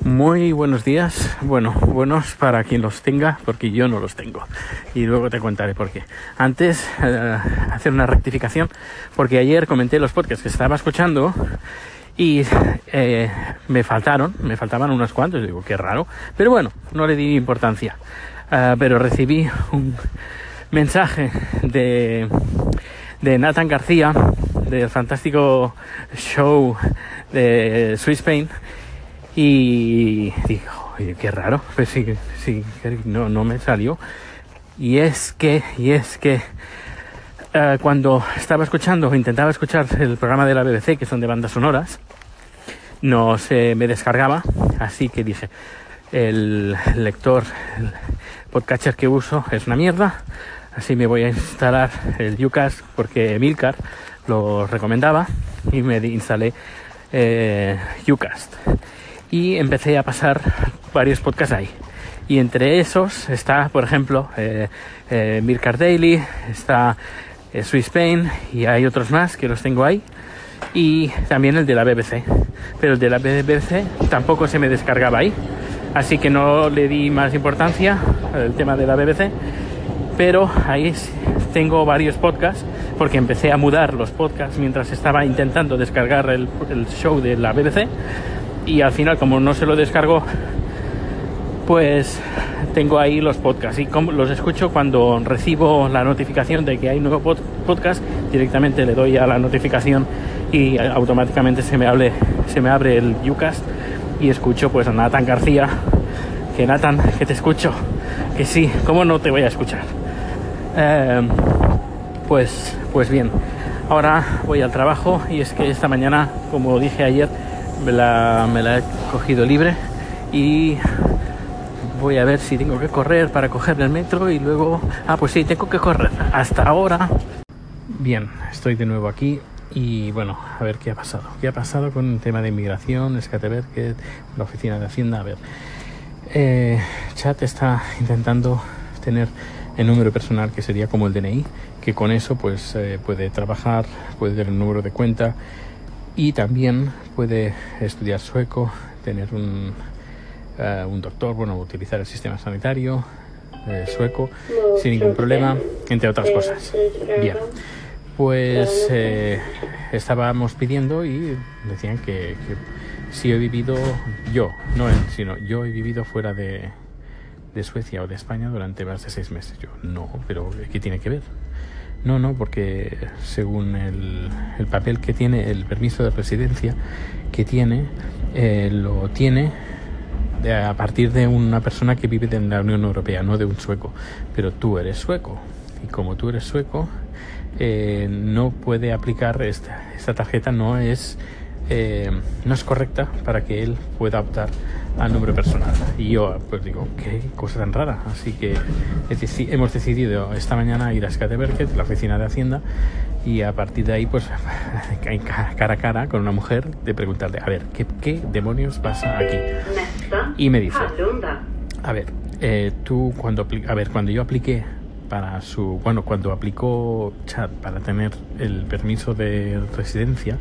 Muy buenos días. Bueno, buenos para quien los tenga, porque yo no los tengo. Y luego te contaré por qué. Antes, eh, hacer una rectificación, porque ayer comenté los podcasts que estaba escuchando y eh, me faltaron, me faltaban unos cuantos. Digo, qué raro. Pero bueno, no le di importancia. Eh, pero recibí un mensaje de, de Nathan García, del fantástico show de Swiss Spain y digo, oye, qué raro, pues sí, no, no me salió. Y es que, y es que uh, cuando estaba escuchando, intentaba escuchar el programa de la BBC, que son de bandas sonoras, no se me descargaba, así que dije, el lector, el podcatcher que uso es una mierda, así me voy a instalar el Ucast porque Milcar lo recomendaba y me instalé eh, Ucast y empecé a pasar varios podcasts ahí. Y entre esos está, por ejemplo, eh, eh, Mircar Daily, está eh, Swiss Spain y hay otros más que los tengo ahí. Y también el de la BBC. Pero el de la BBC tampoco se me descargaba ahí. Así que no le di más importancia al tema de la BBC. Pero ahí tengo varios podcasts porque empecé a mudar los podcasts mientras estaba intentando descargar el show de la BBC y al final como no se lo descargo pues tengo ahí los podcasts. Y como los escucho cuando recibo la notificación de que hay nuevo podcast directamente le doy a la notificación y automáticamente se me abre se me abre el Ucast y escucho pues a Nathan García. Que Nathan que te escucho. Que sí cómo no te voy a escuchar eh, pues pues bien. Ahora voy al trabajo y es que esta mañana como dije ayer me la, me la he cogido libre y voy a ver si tengo que correr para coger el metro y luego... Ah, pues sí, tengo que correr. Hasta ahora. Bien, estoy de nuevo aquí y bueno, a ver qué ha pasado. ¿Qué ha pasado con el tema de inmigración, que la oficina de Hacienda? A ver, eh, Chat está intentando tener el número personal que sería como el DNI, que con eso pues eh, puede trabajar, puede tener el número de cuenta y también puede estudiar sueco, tener un, uh, un doctor, bueno, utilizar el sistema sanitario eh, sueco sin ningún problema, entre otras cosas. Bien, pues eh, estábamos pidiendo y decían que, que, si he vivido yo, no él, sino yo he vivido fuera de, de Suecia o de España durante más de seis meses. Yo, no, pero ¿qué tiene que ver? No, no, porque según el, el papel que tiene, el permiso de residencia que tiene, eh, lo tiene de, a partir de una persona que vive en la Unión Europea, no de un sueco. Pero tú eres sueco. Y como tú eres sueco, eh, no puede aplicar esta, esta tarjeta, no es eh, no es correcta para que él pueda optar al número personal. Y yo pues digo, qué cosa tan rara. Así que hemos decidido esta mañana ir a Skateberget, la oficina de Hacienda, y a partir de ahí pues cara a cara con una mujer de preguntarle, a ver, ¿qué, qué demonios pasa aquí? Y me dice, a ver, eh, tú cuando, a ver, cuando yo apliqué para su, bueno, cuando aplicó Chat para tener el permiso de residencia,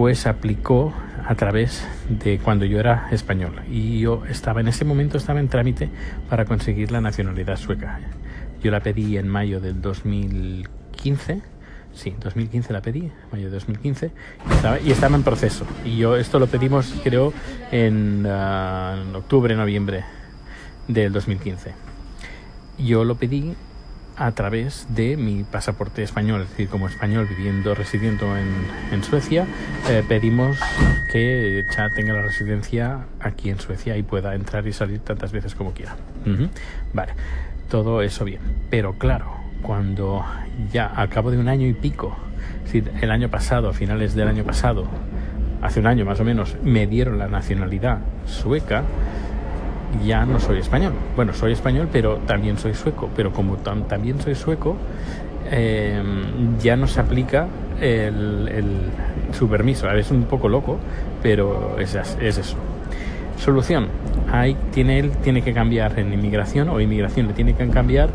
pues aplicó a través de cuando yo era español y yo estaba en ese momento estaba en trámite para conseguir la nacionalidad sueca. Yo la pedí en mayo del 2015, sí, 2015 la pedí, mayo de 2015 y estaba, y estaba en proceso. Y yo esto lo pedimos creo en, uh, en octubre, noviembre del 2015. Yo lo pedí a través de mi pasaporte español, es decir, como español viviendo, residiendo en, en Suecia, eh, pedimos que Chad tenga la residencia aquí en Suecia y pueda entrar y salir tantas veces como quiera. Uh -huh. Vale, todo eso bien. Pero claro, cuando ya al cabo de un año y pico, si el año pasado, a finales del año pasado, hace un año más o menos, me dieron la nacionalidad sueca, ya no soy español. Bueno, soy español, pero también soy sueco. Pero como tam también soy sueco, eh, ya no se aplica el, el, su permiso. Es un poco loco, pero es, es eso. Solución. Ahí tiene él tiene que cambiar en inmigración o inmigración le tiene que cambiar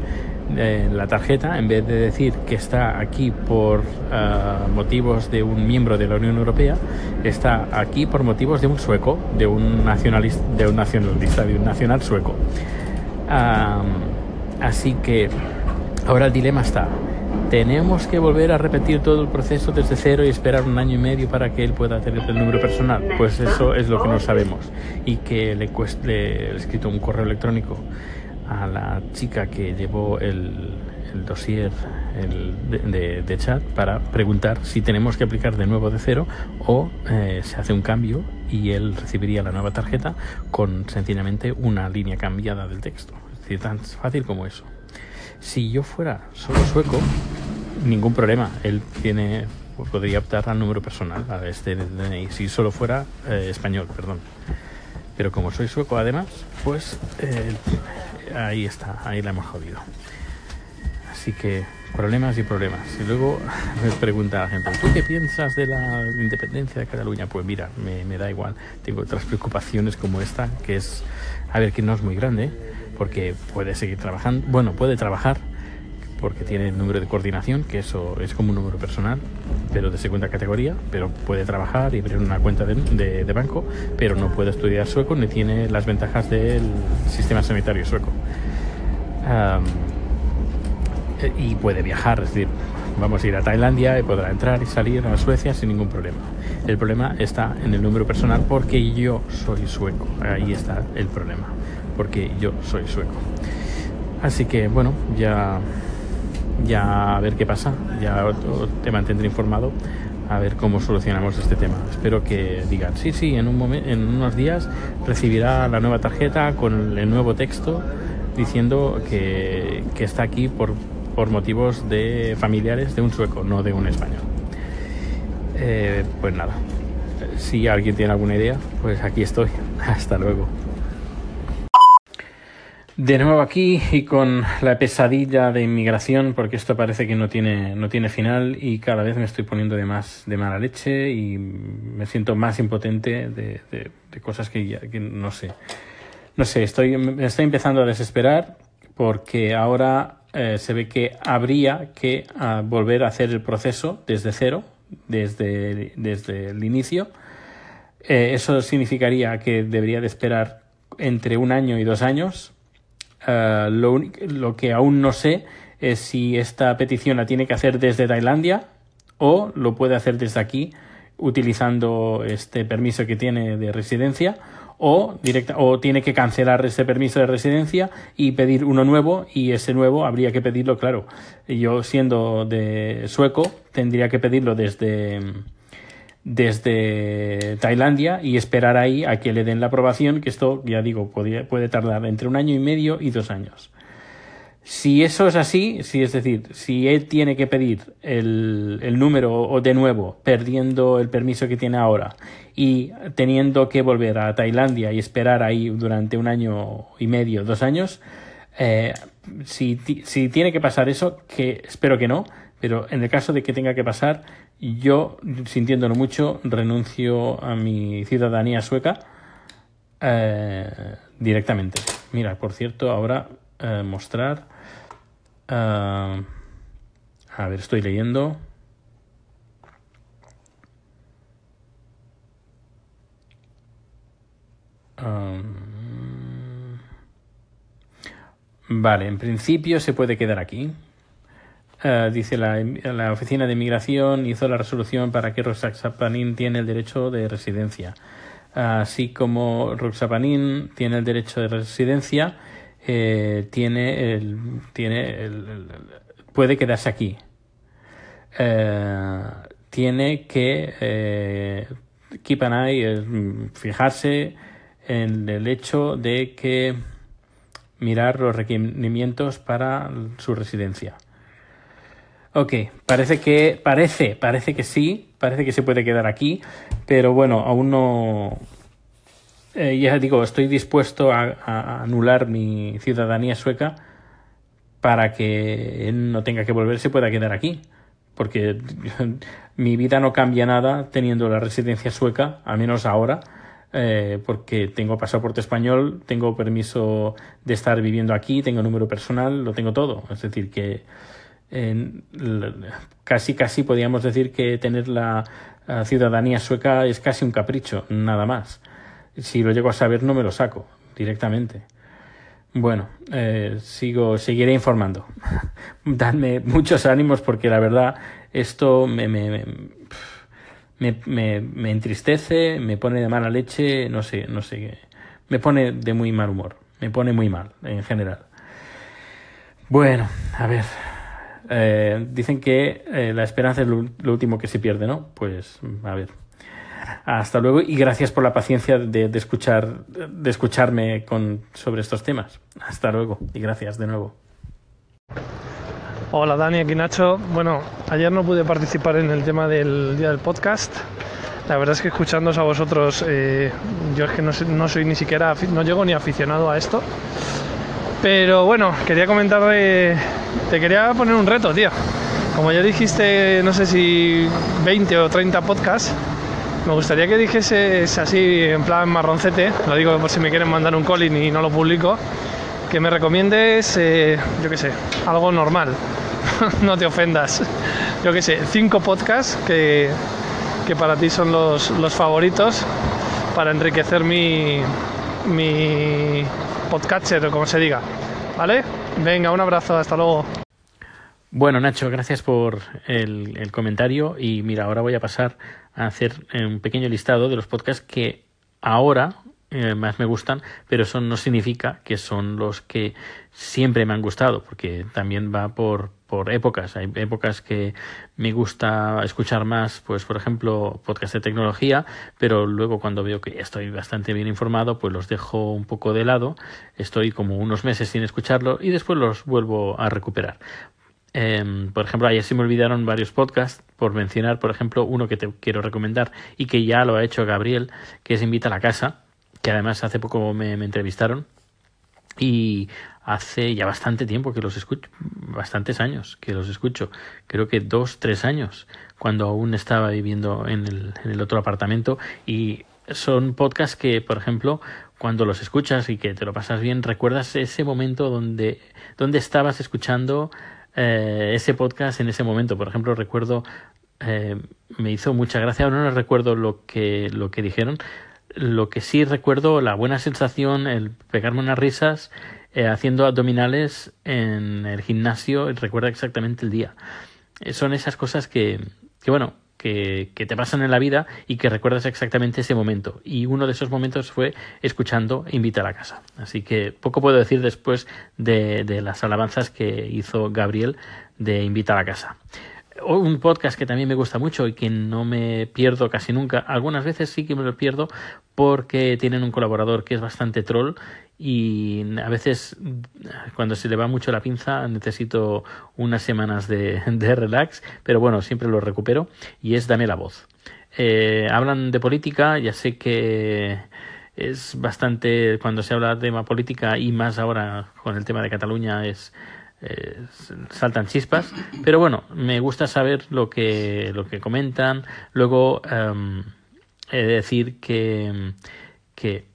eh, la tarjeta, en vez de decir que está aquí por uh, motivos de un miembro de la Unión Europea, está aquí por motivos de un sueco, de un nacionalista, de un nacionalista, de un nacional sueco. Así que ahora el dilema está. ¿Tenemos que volver a repetir todo el proceso desde cero y esperar un año y medio para que él pueda tener el número personal? Pues eso es lo que no sabemos. Y que le, cueste, le he escrito un correo electrónico a la chica que llevó el, el dossier el, de, de, chat para preguntar si tenemos que aplicar de nuevo de cero o eh, se hace un cambio y él recibiría la nueva tarjeta con sencillamente una línea cambiada del texto. Es decir, tan fácil como eso. Si yo fuera solo sueco, ningún problema. Él tiene podría optar al número personal, a este DNI, si solo fuera eh, español, perdón. Pero como soy sueco además, pues eh, ahí está, ahí la hemos jodido. Así que problemas y problemas. Y luego me pregunta la gente, ¿tú qué piensas de la independencia de Cataluña? Pues mira, me, me, da igual. Tengo otras preocupaciones como esta, que es, a ver, que no es muy grande, porque puede seguir trabajando, bueno, puede trabajar, porque tiene el número de coordinación, que eso es como un número personal, pero de segunda categoría, pero puede trabajar y abrir una cuenta de, de, de banco, pero no puede estudiar sueco ni tiene las ventajas del sistema sanitario sueco. Um, y puede viajar, es decir, vamos a ir a Tailandia y podrá entrar y salir a Suecia sin ningún problema. El problema está en el número personal porque yo soy sueco. Ahí está el problema, porque yo soy sueco. Así que bueno, ya ya a ver qué pasa, ya te mantendré informado a ver cómo solucionamos este tema. Espero que digan, sí, sí, en, un momento, en unos días recibirá la nueva tarjeta con el nuevo texto diciendo que, que está aquí por, por, motivos de familiares de un sueco, no de un español. Eh, pues nada, si alguien tiene alguna idea, pues aquí estoy. Hasta luego. De nuevo aquí y con la pesadilla de inmigración, porque esto parece que no tiene, no tiene final y cada vez me estoy poniendo de más de mala leche y me siento más impotente de, de, cosas que, ya, que no sé. No sé, estoy, me estoy empezando a desesperar porque ahora eh, se ve que habría que uh, volver a hacer el proceso desde cero, desde, desde el inicio. Eh, eso significaría que debería de esperar entre un año y dos años Uh, lo, lo, que aún no sé es si esta petición la tiene que hacer desde Tailandia o lo puede hacer desde aquí utilizando este permiso que tiene de residencia o, directa, o tiene que cancelar ese permiso de residencia y pedir uno nuevo y ese nuevo habría que pedirlo, claro. Yo siendo de sueco tendría que pedirlo desde desde Tailandia y esperar ahí a que le den la aprobación, que esto, ya digo, puede, puede tardar entre un año y medio y dos años. Si eso es así, si es decir, si él tiene que pedir el, el número o de nuevo, perdiendo el permiso que tiene ahora y teniendo que volver a Tailandia y esperar ahí durante un año y medio, dos años, eh, si, si tiene que pasar eso, que espero que no, pero en el caso de que tenga que pasar, yo, sintiéndolo mucho, renuncio a mi ciudadanía sueca eh, directamente. Mira, por cierto, ahora eh, mostrar. Uh, a ver, estoy leyendo. Um, vale, en principio se puede quedar aquí. Uh, dice la, la, oficina de inmigración hizo la resolución para que Roxapanin tiene el derecho de residencia. Así como Roxapanin tiene el derecho de residencia, eh, tiene el, tiene el, el, puede quedarse aquí. Uh, tiene que eh, keep an eye, fijarse en el hecho de que mirar los requerimientos para su residencia. Ok, parece que, parece, parece que sí, parece que se puede quedar aquí, pero bueno, aún no. Eh, ya digo, estoy dispuesto a, anular mi ciudadanía sueca para que él no tenga que volver, se pueda quedar aquí. Porque mi vida no cambia nada teniendo la residencia sueca, al menos ahora, eh, porque tengo pasaporte español, tengo permiso de estar viviendo aquí, tengo número personal, lo tengo todo. Es decir, que casi, casi podríamos decir que tener la ciudadanía sueca es casi un capricho, nada más. Si lo llego a saber, no me lo saco directamente. Bueno, eh, sigo, seguiré informando. Dadme muchos ánimos porque la verdad esto me, me, me, me, entristece, me pone de mala leche, no sé, no sé, me pone de muy mal humor, me pone muy mal en general. Bueno, a ver, eh, dicen que eh, la esperanza es lo último que se pierde, ¿no? Pues a ver. Hasta luego y gracias por la paciencia de, escuchar, de escucharme con, sobre estos temas. Hasta luego y gracias de nuevo. Hola Dani, aquí Nacho. Bueno, ayer no pude participar en el tema del día del podcast. La verdad es que escuchándoos a vosotros, eh, yo es que no, no, soy ni siquiera, no llego ni aficionado a esto. Pero bueno, quería comentar, te quería poner un reto, tío. Como ya dijiste, no sé si 20 o 30 podcasts, me gustaría que dijeses así, en plan marroncete, lo digo por si me quieren mandar un calling y no lo publico, que me recomiendes, eh, yo qué sé, algo normal, no te ofendas, yo qué sé, cinco podcasts que, que para ti son los, los favoritos para enriquecer mi, mi podcatcher o como se diga, ¿vale? Venga, un abrazo, hasta luego. Bueno, Nacho, gracias por el, comentario y mira, ahora voy a pasar a hacer eh, un pequeño listado de los podcasts que ahora eh, más me gustan, pero eso no significa que son los que siempre me han gustado, porque también va por, por épocas. Hay épocas que me gusta escuchar más, pues por ejemplo, podcasts de tecnología, pero luego cuando veo que estoy bastante bien informado, pues los dejo un poco de lado, estoy como unos meses sin escucharlo y después los vuelvo a recuperar. Em, por ejemplo, ayer se me olvidaron varios podcasts, por mencionar, por ejemplo, uno que te quiero recomendar y que ya lo ha hecho Gabriel, que es Invita a la Casa, que además hace poco me, entrevistaron y hace ya bastante tiempo que los escucho, bastantes años que los escucho, creo que dos, tres años, cuando aún estaba viviendo en el, en el otro apartamento y son podcasts que, por ejemplo, cuando los escuchas y que te lo pasas bien, recuerdas ese momento donde, donde estabas escuchando eh, ese podcast en ese momento. Por ejemplo, recuerdo, eh, me hizo mucha gracia, ahora no recuerdo lo que, lo que dijeron, lo que sí recuerdo, la buena sensación, el pegarme unas risas eh, haciendo abdominales en el gimnasio, recuerda exactamente el día. son esas cosas que, que bueno, que, te pasan en la vida y que recuerdas exactamente ese momento. Y uno de esos momentos fue escuchando Invita a la casa. Así que poco puedo decir después de, de las alabanzas que hizo Gabriel de Invita a la casa un podcast que también me gusta mucho y que no me pierdo casi nunca. Algunas veces sí que me lo pierdo porque tienen un colaborador que es bastante troll y a veces cuando se le va mucho la pinza necesito unas semanas de, relax, pero bueno, siempre lo recupero y es Dame la voz. Eh, hablan de política, ya sé que es bastante, cuando se habla de tema política y más ahora con el tema de Cataluña es... saltan chispas pero bueno me gusta saber lo que lo que comentan luego em, he de decir que que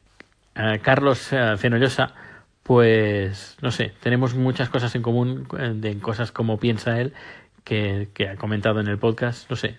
eh, Carlos eh, Fenollosa, pues no sé, tenemos muchas cosas en común, eh, de cosas como piensa él, que, ha comentado en el podcast, no sé,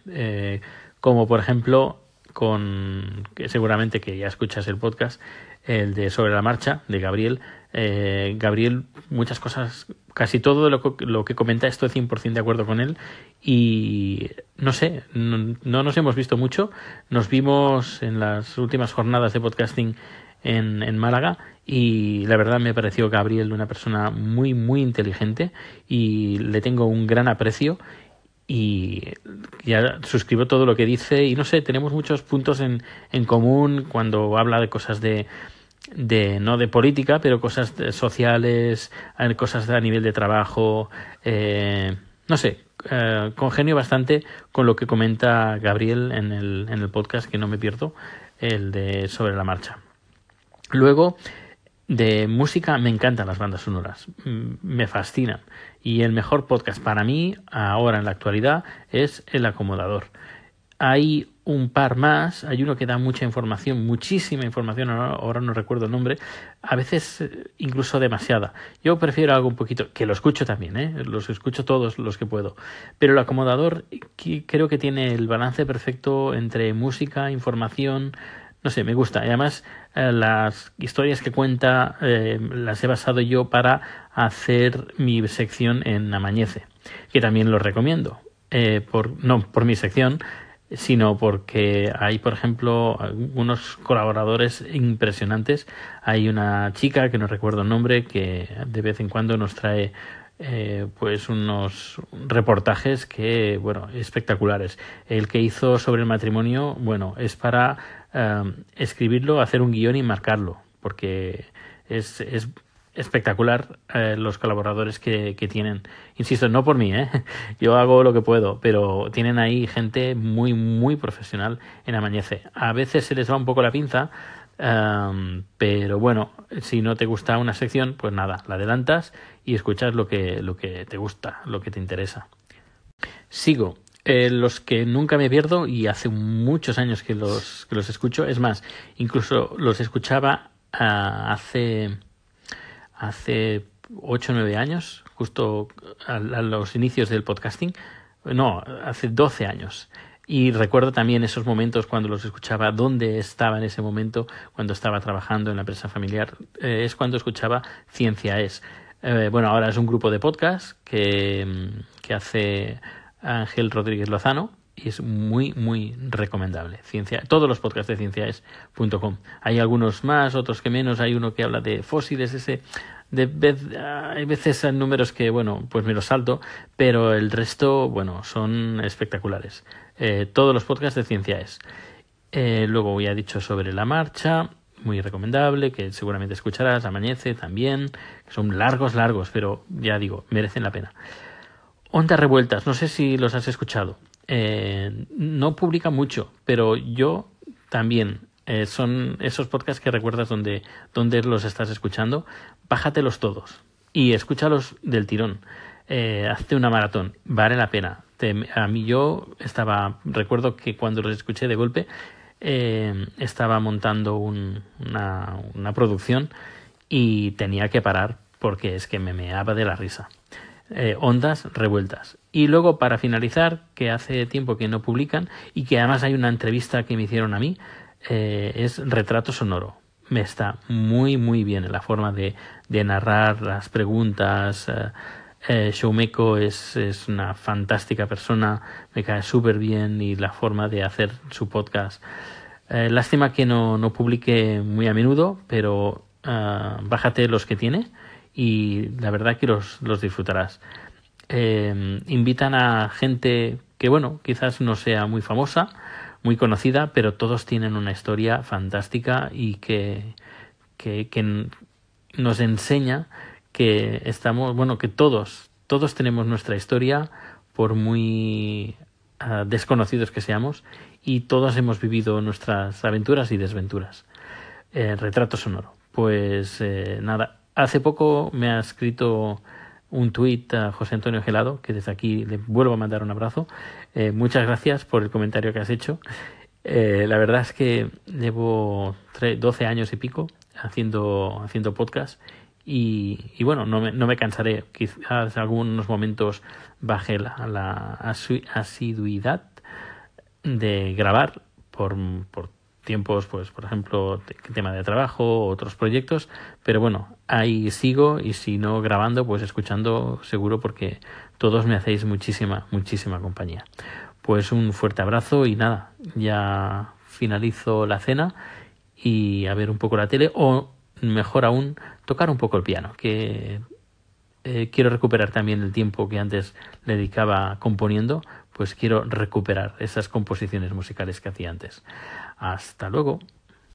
como por ejemplo con, que seguramente que ya escuchas el podcast, el de Sobre la Marcha, de Gabriel. Gabriel, muchas cosas, casi todo lo que, lo que comenta estoy 100% de acuerdo con él. Y no sé, no, no, nos hemos visto mucho, nos vimos en las últimas jornadas de podcasting en, en Málaga y la verdad me pareció Gabriel una persona muy muy inteligente y le tengo un gran aprecio y ya suscribo todo lo que dice y no sé, tenemos muchos puntos en, en común cuando habla de cosas de, de no de política, pero cosas sociales, cosas a nivel de trabajo, eh, no sé, eh, congenio bastante con lo que comenta Gabriel en el, en el podcast que no me pierdo, el de sobre la marcha. Luego, de música me encantan las bandas sonoras, mm, me fascinan. Y el mejor podcast para mí, ahora en la actualidad, es El Acomodador. Hay un par más, hay uno que da mucha información, muchísima información, ahora, no recuerdo el nombre, a veces eh, incluso demasiada. Yo prefiero algo un poquito, que lo escucho también, ¿eh? los escucho todos los que puedo, pero el acomodador creo que tiene el balance perfecto entre música, información, no sé, me gusta. Y además, eh, las historias que cuenta eh, las he basado yo para hacer mi sección en Amañece, que también lo recomiendo. por, no por mi sección, sino porque hay, por ejemplo, unos colaboradores impresionantes. Hay una chica que no recuerdo el nombre que de vez en cuando nos trae eh, pues unos reportajes que, bueno, espectaculares. El que hizo sobre el matrimonio, bueno, es para eh, escribirlo, hacer un guion y marcarlo, porque es, es espectacular eh, los colaboradores que, que, tienen. Insisto, no por mí, ¿eh? yo hago lo que puedo, pero tienen ahí gente muy, muy profesional en Amañece. A veces se les va un poco la pinza, um, pero bueno, si no te gusta una sección, pues nada, la adelantas y escuchas lo que, lo que te gusta, lo que te interesa. Sigo. Eh, los que nunca me pierdo y hace muchos años que los, que los escucho, es más, incluso los escuchaba uh, hace hace 8 o 9 años, justo a, los inicios del podcasting, no, hace 12 años. Y recuerdo también esos momentos cuando los escuchaba, dónde estaba en ese momento, cuando estaba trabajando en la empresa familiar. Eh, es cuando escuchaba Ciencia Es. Eh, bueno, ahora es un grupo de podcast que, que hace Ángel Rodríguez Lozano, y es muy, muy recomendable. Ciencia, todos los podcasts de cienciaes.com. Hay algunos más, otros que menos. Hay uno que habla de fósiles, ese. De vez, hay veces números que, bueno, pues me los salto, pero el resto, bueno, son espectaculares. Eh, todos los podcasts de Cienciaes. Eh, luego ya he dicho sobre la marcha, muy recomendable, que seguramente escucharás, Amanece también, son largos, largos, pero ya digo, merecen la pena. Ondas revueltas, no sé si los has escuchado. Eh, no publica mucho, pero yo también. Eh, son esos podcasts que recuerdas donde, donde los estás escuchando. Bájatelos todos y escúchalos del tirón. Eh, hazte una maratón, vale la pena. a mí yo estaba, recuerdo que cuando los escuché de golpe, estaba montando una, una producción y tenía que parar porque es que me meaba de la risa. Ondas revueltas. Y luego, para finalizar, que hace tiempo que no publican y que además hay una entrevista que me hicieron a mí, eh, es Retrato Sonoro. Me está muy, muy bien la forma de, narrar las preguntas. Eh, eh Showmeko es, es, una fantástica persona, me cae súper bien y la forma de hacer su podcast. Eh, lástima que no, no, publique muy a menudo, pero bájate los que tiene y la verdad que los, los disfrutarás. Eh, invitan a gente que, bueno, quizás no sea muy famosa, muy conocida, pero todos tienen una historia fantástica y que, que, que nos enseña que estamos, bueno, que todos, todos tenemos nuestra historia, por muy uh, desconocidos que seamos, y todos hemos vivido nuestras aventuras y desventuras. Eh, retrato sonoro. Pues eh, nada, hace poco me ha escrito un tuit a José Antonio Gelado, que desde aquí le vuelvo a mandar un abrazo. Eh, muchas gracias por el comentario que has hecho. Eh, la verdad es que llevo 12 años y pico haciendo, haciendo podcast y, y bueno, no me, no me, cansaré. Quizás algunos momentos baje la, la asiduidad de grabar por, por tiempos, pues por ejemplo, tema de trabajo, otros proyectos, pero bueno, ahí sigo y si no grabando, pues escuchando seguro porque todos me hacéis muchísima, muchísima compañía. Pues un fuerte abrazo y nada, ya finalizo la cena y a ver un poco la tele o mejor aún tocar un poco el piano, que eh, quiero recuperar también el tiempo que antes le dedicaba componiendo, pues quiero recuperar esas composiciones musicales que hacía antes. Hasta luego.